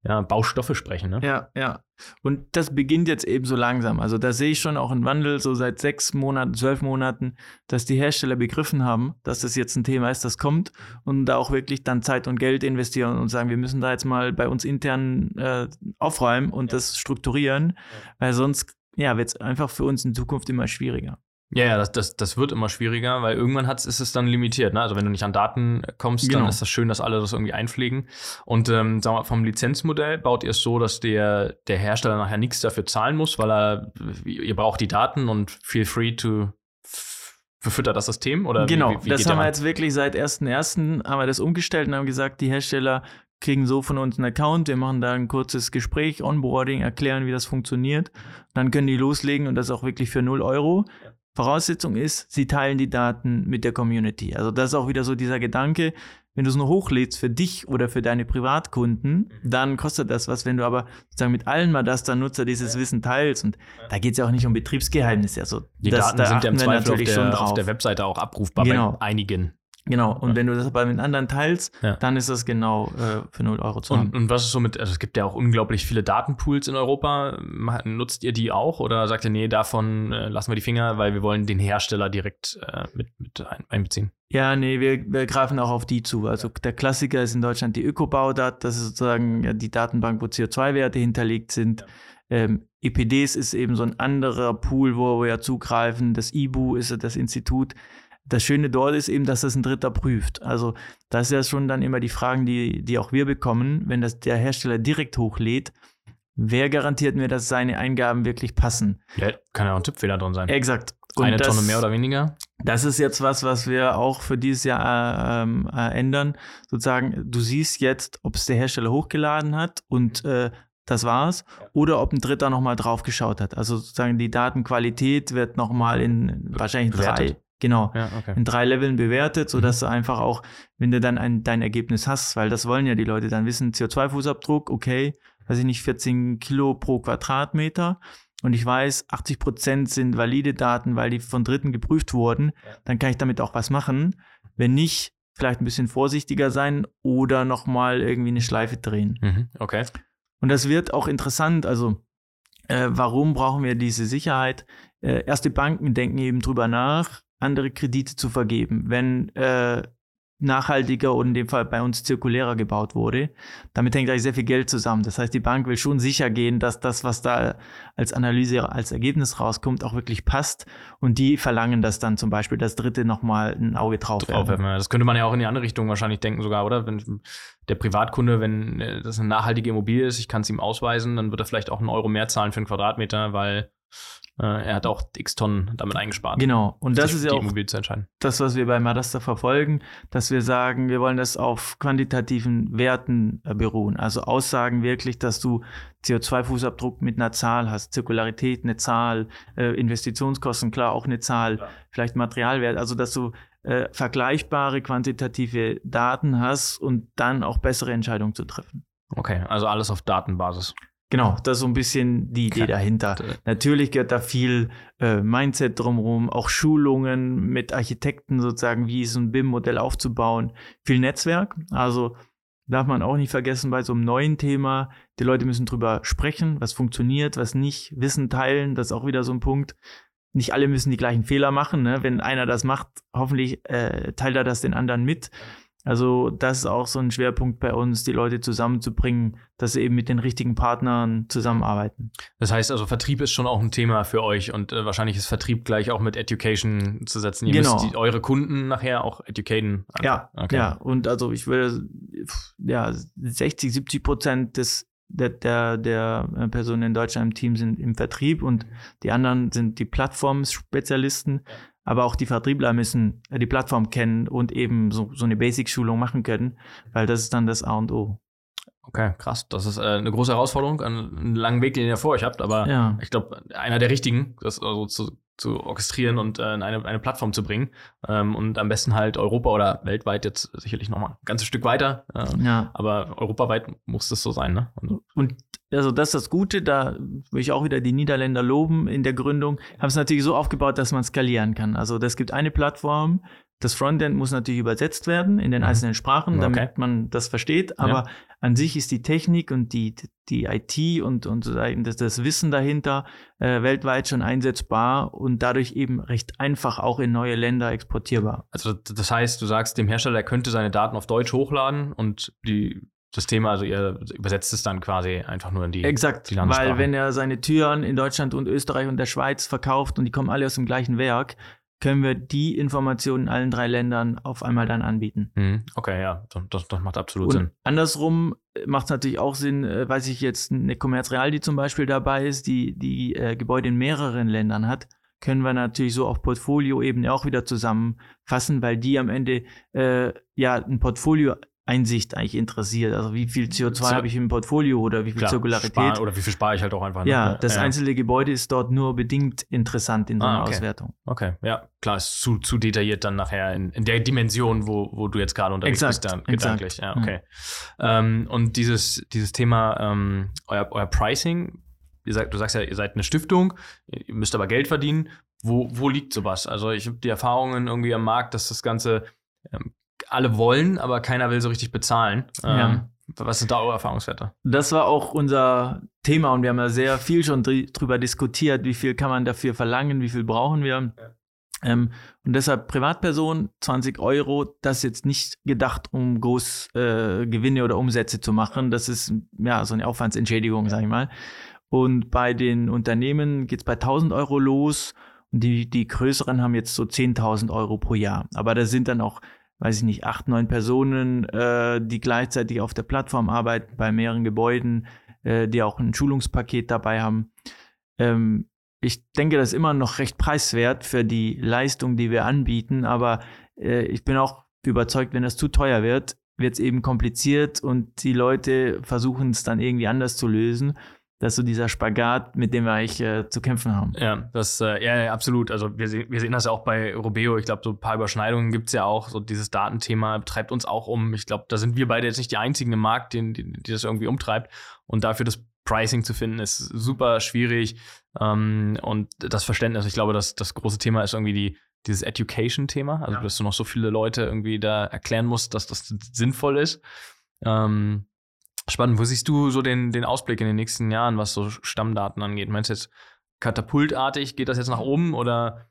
ja, Baustoffe sprechen, ne? Ja, ja. Und das beginnt jetzt eben so langsam. Also da sehe ich schon auch einen Wandel, so seit sechs Monaten, zwölf Monaten, dass die Hersteller begriffen haben, dass das jetzt ein Thema ist, das kommt und da auch wirklich dann Zeit und Geld investieren und sagen, wir müssen da jetzt mal bei uns intern äh, aufräumen und das strukturieren, weil sonst ja, wird es einfach für uns in Zukunft immer schwieriger. Ja, ja, das, das, das wird immer schwieriger, weil irgendwann hat's, ist es dann limitiert. Ne? Also wenn du nicht an Daten kommst, Genau. dann ist das schön, dass alle das irgendwie einpflegen. Und ähm, sagen wir, vom Lizenzmodell baut ihr es so, dass der, der Hersteller nachher nichts dafür zahlen muss, weil er, ihr braucht die Daten und feel free to verfüttert das System? Oder genau, wie, wie das haben wir jetzt wirklich seit 1.1. haben wir das umgestellt und haben gesagt, die Hersteller kriegen so von uns einen Account, wir machen da ein kurzes Gespräch, Onboarding, erklären, wie das funktioniert. Dann können die loslegen und das auch wirklich für 0 Euro. Voraussetzung ist, sie teilen die Daten mit der Community. Also das ist auch wieder so dieser Gedanke, wenn du es nur hochlädst für dich oder für deine Privatkunden, dann kostet das was. Wenn du aber sozusagen mit allen mal das dann Nutzer dieses Wissen teilst und da geht es ja auch nicht um Betriebsgeheimnisse. Also Die das, Daten da sind ja im Zweifel auf natürlich schon der, auf der Webseite auch abrufbar Genau. bei einigen. Genau, und wenn du das aber mit anderen teilst, Ja. dann ist das genau äh, für 0 Euro zu Und, haben. und was ist so mit, also es gibt ja auch unglaublich viele Datenpools in Europa. Nutzt ihr die auch oder sagt ihr, nee, davon äh, lassen wir die Finger, weil wir wollen den Hersteller direkt äh, mit, mit ein, einbeziehen? Ja, nee, wir, wir greifen auch auf die zu. Also der Klassiker ist in Deutschland die Ökobaudat, das ist sozusagen ja, die Datenbank, wo CO2-Werte hinterlegt sind. Ähm, EPDs ist eben so ein anderer Pool, wo wir ja zugreifen. Das IBU ist ja das Institut. Das Schöne dort ist eben, dass das ein Dritter prüft. Also das ist ja schon dann immer die Fragen, die, die auch wir bekommen, wenn das der Hersteller direkt hochlädt. Wer garantiert mir, dass seine Eingaben wirklich passen? Ja, kann ja auch ein Tippfehler drin sein. Exakt. Und Eine das- Tonne mehr oder weniger? das ist jetzt was, was wir auch für dieses Jahr äh, ähm, äh, ändern. Sozusagen, du siehst jetzt, ob es der Hersteller hochgeladen hat und äh, das war's, oder ob ein Dritter nochmal drauf geschaut hat. Also sozusagen die Datenqualität wird nochmal in wahrscheinlich drei, Bewertet. Genau, Ja, okay. in drei Leveln bewertet, sodass Mhm. du einfach auch, wenn du dann ein, dein Ergebnis hast, weil das wollen ja die Leute dann wissen, CO2-Fußabdruck, okay, weiß ich nicht, 14 Kilo pro Quadratmeter und ich weiß, 80 Prozent sind valide Daten, weil die von Dritten geprüft wurden, dann kann ich damit auch was machen. Wenn nicht, vielleicht ein bisschen vorsichtiger sein oder nochmal irgendwie eine Schleife drehen. Mhm. Okay. Und das wird auch interessant. Also, äh, warum brauchen wir diese Sicherheit? Äh, erste Banken denken eben drüber nach, andere Kredite zu vergeben. Wenn äh, nachhaltiger und in dem Fall bei uns zirkulärer gebaut wurde. Damit hängt eigentlich sehr viel Geld zusammen. Das heißt, die Bank will schon sicher gehen, dass das, was da als Analyse, als Ergebnis rauskommt, auch wirklich passt. Und die verlangen das dann zum Beispiel, das dritte nochmal ein Auge drauf. drauf das könnte man ja auch in die andere Richtung wahrscheinlich denken sogar, oder? Wenn der Privatkunde, wenn das eine nachhaltige Immobilie ist, ich kann es ihm ausweisen, dann wird er vielleicht auch einen Euro mehr zahlen für einen Quadratmeter, weil äh, er hat auch x Tonnen damit eingespart. Genau. Und das ist ja auch das, was wir bei Madasta verfolgen, dass wir sagen, wir wollen das auf quantitativen Werten äh, beruhen. Also Aussagen wirklich, dass du CO2-Fußabdruck mit einer Zahl hast, Zirkularität eine Zahl, äh, Investitionskosten, klar, auch eine Zahl, ja. vielleicht Materialwert. Also, dass du äh, vergleichbare quantitative Daten hast und dann auch bessere Entscheidungen zu treffen. Okay, also alles auf Datenbasis. Genau, das ist so ein bisschen die Idee dahinter. Natürlich gehört da viel äh, Mindset drumherum, auch Schulungen mit Architekten sozusagen, wie so ein BIM-Modell aufzubauen, viel Netzwerk. Also darf man auch nicht vergessen bei so einem neuen Thema, die Leute müssen drüber sprechen, was funktioniert, was nicht, Wissen teilen, das ist auch wieder so ein Punkt. Nicht alle müssen die gleichen Fehler machen. Ne? Wenn einer das macht, hoffentlich äh, teilt er das den anderen mit. Also das ist auch so ein Schwerpunkt bei uns, die Leute zusammenzubringen, dass sie eben mit den richtigen Partnern zusammenarbeiten. Das heißt also, Vertrieb ist schon auch ein Thema für euch und äh, wahrscheinlich ist Vertrieb gleich auch mit Education zu setzen. Ihr genau. müsst die, eure Kunden nachher auch educaten. Also, ja, okay. ja. Und also ich würde, ja, 60, 70 Prozent des der, der, der Personen in Deutschland im Team sind im Vertrieb und die anderen sind die Plattformspezialisten. Aber auch die Vertriebler müssen äh, die Plattform kennen und eben so, so eine Basic-Schulung machen können, weil das ist dann das A und O. Okay, krass. Das ist äh, eine große Herausforderung, einen langen Weg, den ihr vor euch habt, aber ja. ich glaube, einer der richtigen, das also zu, zu orchestrieren und äh, eine, eine Plattform zu bringen. Ähm, und am besten halt Europa oder weltweit jetzt sicherlich nochmal ein ganzes Stück weiter. Äh, ja. Aber europaweit muss das so sein, ne? Und, und also das ist das Gute, da will ich auch wieder die Niederländer loben in der Gründung, haben es natürlich so aufgebaut, dass man skalieren kann. Also es gibt eine Plattform, das Frontend muss natürlich übersetzt werden in den mhm. einzelnen Sprachen, damit okay. man das versteht. Aber ja. an sich ist die Technik und die, die IT und, und das, das Wissen dahinter äh, weltweit schon einsetzbar und dadurch eben recht einfach auch in neue Länder exportierbar. Also das heißt, du sagst dem Hersteller, er könnte seine Daten auf Deutsch hochladen und die das Thema, also ihr übersetzt es dann quasi einfach nur in die Exakt, die weil wenn er seine Türen in Deutschland und Österreich und der Schweiz verkauft und die kommen alle aus dem gleichen Werk, können wir die Informationen in allen drei Ländern auf einmal dann anbieten. Mhm. Okay, ja, das, das macht absolut und Sinn. Andersrum macht es natürlich auch Sinn, äh, weiß ich jetzt eine Commerz Real, die zum Beispiel dabei ist, die die äh, Gebäude in mehreren Ländern hat, können wir natürlich so auf Portfolio-Ebene auch wieder zusammenfassen, weil die am Ende äh, ja ein Portfolio Einsicht eigentlich interessiert. Also wie viel CO2 habe ich im Portfolio oder wie viel Klar, Zirkularität. Sparen, oder wie viel spare ich halt auch einfach. Ne? Ja, das ja. einzelne Gebäude ist dort nur bedingt interessant in so einer ah, okay. Auswertung. Okay, ja, klar, ist zu, zu detailliert dann nachher in, in der Dimension, wo, wo du jetzt gerade unterwegs exakt, bist, dann gedanklich. Ja, okay. Ja. Ähm, und dieses, dieses Thema, ähm, euer, euer Pricing, ihr sagt, du sagst ja, ihr seid eine Stiftung, ihr müsst aber Geld verdienen. Wo, wo liegt sowas? Also ich habe die Erfahrungen irgendwie am Markt, dass das Ganze ähm, alle wollen, aber keiner will so richtig bezahlen. Ja. Ähm, was sind da eure Erfahrungswerte? Das war auch unser Thema und wir haben ja sehr viel schon drüber diskutiert, wie viel kann man dafür verlangen, wie viel brauchen wir. Ja. Ähm, und deshalb Privatperson 20 Euro, das ist jetzt nicht gedacht, um groß äh, Gewinne oder Umsätze zu machen. Das ist ja so eine Aufwandsentschädigung, sag ich mal. Und bei den Unternehmen geht es bei 1000 Euro los. Und die, die größeren haben jetzt so 10.000 Euro pro Jahr. Aber da sind dann auch weiß ich nicht, acht, neun Personen, äh, die gleichzeitig auf der Plattform arbeiten, bei mehreren Gebäuden, äh, die auch ein Schulungspaket dabei haben. Ähm, ich denke, das ist immer noch recht preiswert für die Leistung, die wir anbieten, aber äh, ich bin auch überzeugt, wenn das zu teuer wird, wird es eben kompliziert und die Leute versuchen es dann irgendwie anders zu lösen. Das ist so dieser Spagat, mit dem wir eigentlich äh, zu kämpfen haben. Ja, das, äh, ja, ja, absolut. Also wir, se wir sehen das ja auch bei Robeo. Ich glaube, so ein paar Überschneidungen gibt es ja auch. So dieses Datenthema treibt uns auch um. Ich glaube, da sind wir beide jetzt nicht die einzigen im Markt, die, die, die das irgendwie umtreibt. Und dafür das Pricing zu finden, ist super schwierig. Ähm, und das Verständnis, ich glaube, das, das große Thema ist irgendwie die, dieses Education-Thema. Also, ja. dass du noch so viele Leute irgendwie da erklären musst, dass das sinnvoll ist. Ähm, Spannend. Wo siehst du so den, den Ausblick in den nächsten Jahren, was so Stammdaten angeht? Meinst du jetzt katapultartig? Geht das jetzt nach oben oder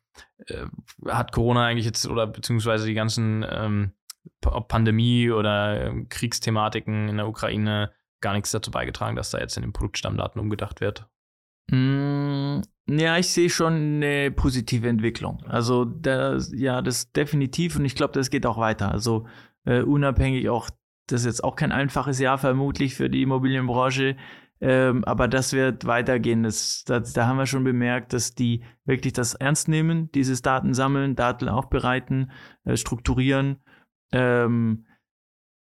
äh, hat Corona eigentlich jetzt oder beziehungsweise die ganzen ähm, Pandemie oder äh, Kriegsthematiken in der Ukraine gar nichts dazu beigetragen, dass da jetzt in den Produktstammdaten umgedacht wird? Mm, ja, ich sehe schon eine positive Entwicklung. Also das, ja, das definitiv und ich glaube, das geht auch weiter. Also äh, unabhängig auch das ist jetzt auch kein einfaches Jahr vermutlich für die Immobilienbranche. Ähm, aber das wird weitergehen. Das, das, da haben wir schon bemerkt, dass die wirklich das ernst nehmen, dieses Daten sammeln, Daten aufbereiten, äh, strukturieren. Ähm,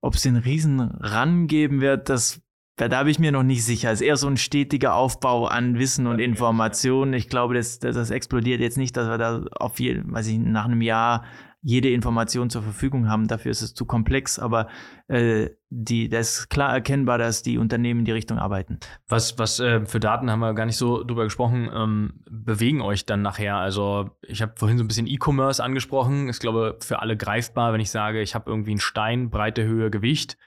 Ob es den Riesen ran geben wird, das da, da bin ich mir noch nicht sicher. Es ist eher so ein stetiger Aufbau an Wissen und Informationen. Ich glaube, das, das, das explodiert jetzt nicht, dass wir da auf jeden, weiß ich, nach einem Jahr jede Information zur Verfügung haben. Dafür ist es zu komplex, aber äh, die, das ist klar erkennbar, dass die Unternehmen in die Richtung arbeiten. Was, was äh, für Daten haben wir gar nicht so drüber gesprochen, ähm, bewegen euch dann nachher? Also ich habe vorhin so ein bisschen E-Commerce angesprochen. Ist, glaube für alle greifbar, wenn ich sage, ich habe irgendwie einen Stein, Breite, Höhe, Gewicht,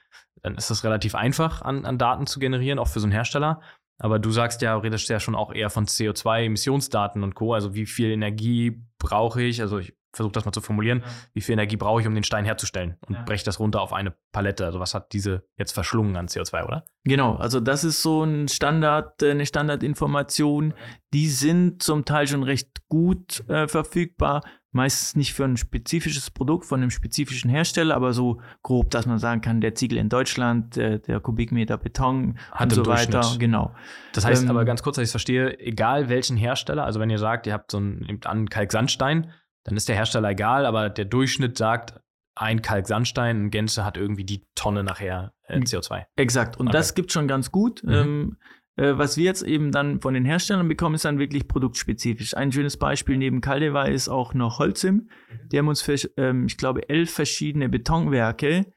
dann ist das relativ einfach an, an Daten zu generieren, auch für so einen Hersteller. Aber du sagst ja, redest ja schon auch eher von CO2-Emissionsdaten und Co. Also wie viel Energie brauche ich? Also ich versuche das mal zu formulieren, ja. wie viel Energie brauche ich, um den Stein herzustellen und ja. breche das runter auf eine Palette. Also was hat diese jetzt verschlungen an CO2, oder? Genau, also das ist so ein Standard, äh, eine Standardinformation. Die sind zum Teil schon recht gut äh, verfügbar. Meistens nicht für ein spezifisches Produkt von einem spezifischen Hersteller, aber so grob, dass man sagen kann, der Ziegel in Deutschland, der, der Kubikmeter Beton Hat und so weiter. Genau. Das heißt ähm, aber ganz kurz, dass ich es verstehe, egal welchen Hersteller, also wenn ihr sagt, ihr habt so einen, einen Kalksandstein, dann ist der Hersteller egal, aber der Durchschnitt sagt, ein Kalksandstein in Gänze hat irgendwie die Tonne nachher äh, CO2. Exakt. Und okay. das gibt schon ganz gut. Mhm. Ähm, äh, was wir jetzt eben dann von den Herstellern bekommen, ist dann wirklich produktspezifisch. Ein schönes Beispiel neben Caldeva ist auch noch Holzim. Mhm. Die haben uns für, ähm, ich glaube, elf verschiedene Betonwerke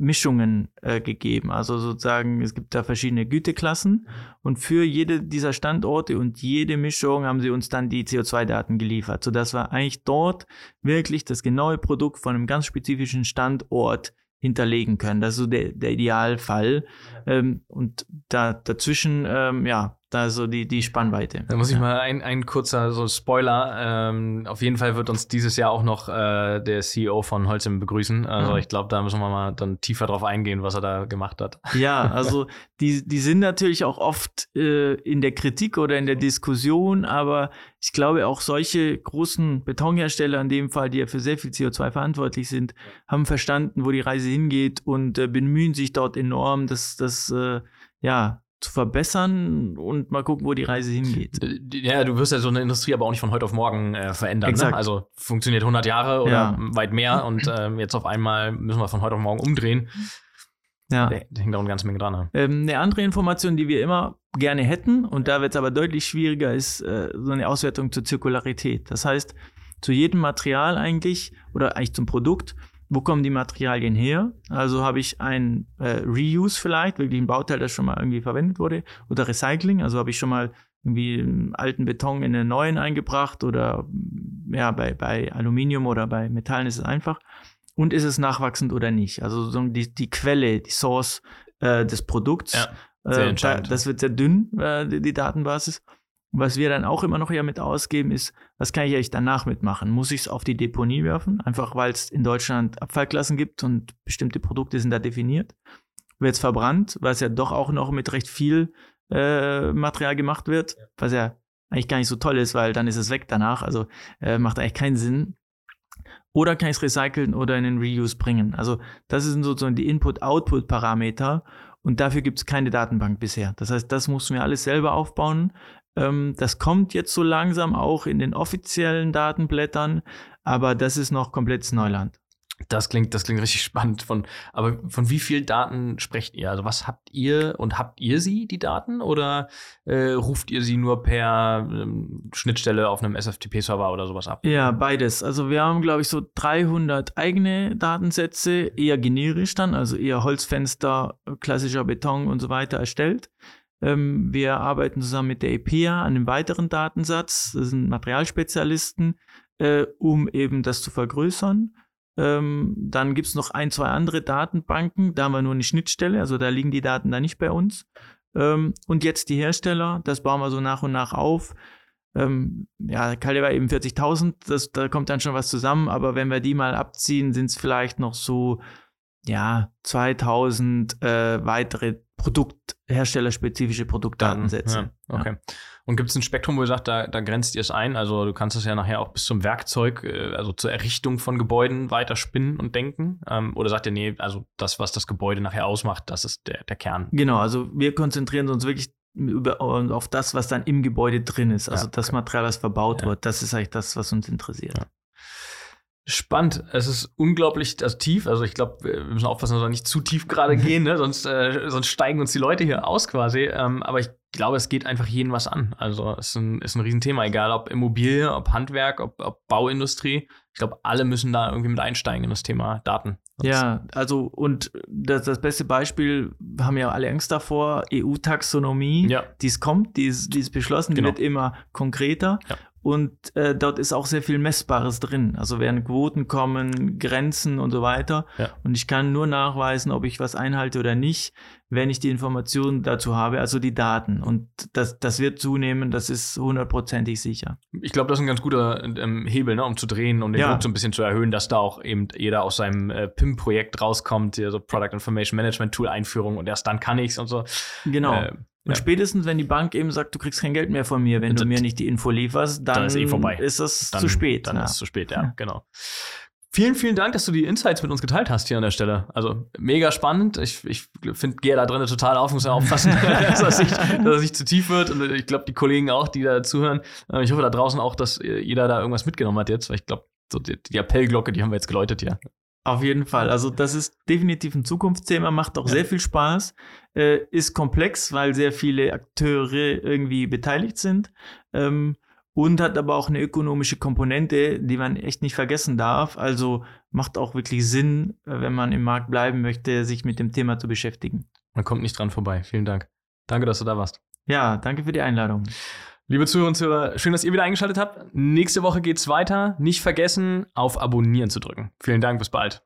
Mischungen äh, gegeben. Also sozusagen, es gibt da verschiedene Güteklassen und für jede dieser Standorte und jede Mischung haben sie uns dann die CO2-Daten geliefert, sodass wir eigentlich dort wirklich das genaue Produkt von einem ganz spezifischen Standort hinterlegen können. Das ist so der, der Idealfall. Ähm, und da dazwischen, ähm, ja, da so die, die Spannweite. Da muss ich mal ein, ein kurzer so Spoiler. Ähm, auf jeden Fall wird uns dieses Jahr auch noch äh, der CEO von Holcim begrüßen. Also mhm. ich glaube, da müssen wir mal dann tiefer drauf eingehen, was er da gemacht hat. Ja, also die, die sind natürlich auch oft äh, in der Kritik oder in der Diskussion, aber ich glaube auch solche großen Betonhersteller in dem Fall, die ja für sehr viel CO2 verantwortlich sind, haben verstanden, wo die Reise hingeht und äh, bemühen sich dort enorm, dass das äh, ja zu verbessern und mal gucken, wo die Reise hingeht. Ja, du wirst ja so eine Industrie aber auch nicht von heute auf morgen äh, verändern. Ne? Also funktioniert 100 Jahre oder ja. weit mehr und äh, jetzt auf einmal müssen wir von heute auf morgen umdrehen. Ja. Da hängt auch eine ganze Menge dran. Ne? Ähm, eine andere Information, die wir immer gerne hätten, und da wird es aber deutlich schwieriger, ist äh, so eine Auswertung zur Zirkularität. Das heißt, zu jedem Material eigentlich oder eigentlich zum Produkt wo kommen die Materialien her? Also habe ich ein äh, Reuse vielleicht, wirklich ein Bauteil, das schon mal irgendwie verwendet wurde, oder Recycling, also habe ich schon mal irgendwie einen alten Beton in einen neuen eingebracht oder ja, bei, bei Aluminium oder bei Metallen ist es einfach. Und ist es nachwachsend oder nicht? Also so die, die Quelle, die Source äh, des Produkts. Ja, sehr äh, da, das wird sehr dünn, äh, die, die Datenbasis. Was wir dann auch immer noch ja mit ausgeben, ist, was kann ich eigentlich danach mitmachen? Muss ich es auf die Deponie werfen? Einfach weil es in Deutschland Abfallklassen gibt und bestimmte Produkte sind da definiert. Wird es verbrannt, weil es ja doch auch noch mit recht viel äh, Material gemacht wird, was ja eigentlich gar nicht so toll ist, weil dann ist es weg danach. Also äh, macht eigentlich keinen Sinn. Oder kann ich es recyceln oder in den Reuse bringen? Also das sind sozusagen die Input-Output-Parameter und dafür gibt es keine Datenbank bisher. Das heißt, das mussten wir alles selber aufbauen. Ähm, das kommt jetzt so langsam auch in den offiziellen Datenblättern, aber das ist noch komplettes Neuland. Das klingt, das klingt richtig spannend. Von, aber von wie vielen Daten sprecht ihr? Also was habt ihr und habt ihr sie, die Daten? Oder äh, ruft ihr sie nur per ähm, Schnittstelle auf einem SFTP-Server oder sowas ab? Ja, beides. Also wir haben, glaube ich, so 300 eigene Datensätze, eher generisch dann, also eher Holzfenster, klassischer Beton und so weiter erstellt. Ähm, wir arbeiten zusammen mit der EPA an einem weiteren Datensatz. Das sind Materialspezialisten, äh, um eben das zu vergrößern. Ähm, dann gibt es noch ein, zwei andere Datenbanken, da haben wir nur eine Schnittstelle, also da liegen die Daten da nicht bei uns. Ähm, und jetzt die Hersteller, das bauen wir so nach und nach auf. Ähm, ja, Kalle war eben 40.000, da kommt dann schon was zusammen, aber wenn wir die mal abziehen, sind es vielleicht noch so, ja, 2000 äh, weitere Produktherstellerspezifische Produktdatensätze. Ja, okay. Ja. Und gibt es ein Spektrum, wo ihr sagt, da, da grenzt ihr es ein? Also du kannst es ja nachher auch bis zum Werkzeug, äh, also zur Errichtung von Gebäuden weiter spinnen und denken? Ähm, oder sagt ihr, nee, also das, was das Gebäude nachher ausmacht, das ist der, der Kern? Genau, also wir konzentrieren uns wirklich über, auf das, was dann im Gebäude drin ist. Also ja, okay. das Material, was verbaut wird, das ist eigentlich das, was uns interessiert. Spannend. Es ist unglaublich also tief. Also ich glaube, wir müssen aufpassen, dass wir nicht zu tief gerade gehen, ne? sonst, äh, sonst steigen uns die Leute hier aus quasi. Ähm, aber ich glaube, es geht einfach jeden was an. Also es ist ein, ist ein Riesenthema, egal ob Immobilie, ob Handwerk, ob, ob Bauindustrie. Ich glaube, alle müssen da irgendwie mit einsteigen in das Thema Daten. Sonst ja, also und das, das beste Beispiel, haben ja alle Angst davor, EU-Taxonomie, ja. die es kommt, die ist, die ist beschlossen, genau. die wird immer konkreter. Ja. Und äh, dort ist auch sehr viel Messbares drin. Also werden Quoten kommen, Grenzen und so weiter. Ja. Und ich kann nur nachweisen, ob ich was einhalte oder nicht, wenn ich die Informationen dazu habe, also die Daten. Und das, das wird zunehmen, das ist hundertprozentig sicher. Ich glaube, das ist ein ganz guter ähm, Hebel, ne, um zu drehen und den ja. Druck so ein bisschen zu erhöhen, dass da auch eben jeder aus seinem äh, PIM-Projekt rauskommt, also Product Information Management Tool Einführung und erst dann kann ich es und so. Genau. Äh, und ja. spätestens, wenn die Bank eben sagt, du kriegst kein Geld mehr von mir, wenn du mir nicht die Info lieferst, dann, dann ist, eh vorbei. ist das dann, zu spät. Dann ja. ist es zu spät, ja, genau. Vielen, vielen Dank, dass du die Insights mit uns geteilt hast hier an der Stelle. Also mega spannend. Ich, ich finde, gehe da drin total auf, muss ja aufpassen, dass, es nicht, dass es nicht zu tief wird. Und ich glaube, die Kollegen auch, die da zuhören. Äh, ich hoffe da draußen auch, dass jeder da irgendwas mitgenommen hat jetzt, weil ich glaube, so die, die Appellglocke, die haben wir jetzt geläutet hier. Auf jeden Fall. Also das ist definitiv ein Zukunftsthema, macht auch ja. sehr viel Spaß, äh, ist komplex, weil sehr viele Akteure irgendwie beteiligt sind ähm, und hat aber auch eine ökonomische Komponente, die man echt nicht vergessen darf. Also macht auch wirklich Sinn, äh, wenn man im Markt bleiben möchte, sich mit dem Thema zu beschäftigen. Man kommt nicht dran vorbei. Vielen Dank. Danke, dass du da warst. Ja, danke für die Einladung. Liebe Zuhörer und Zuhörer, schön, dass ihr wieder eingeschaltet habt. Nächste Woche geht's weiter. Nicht vergessen, auf Abonnieren zu drücken. Vielen Dank, bis bald.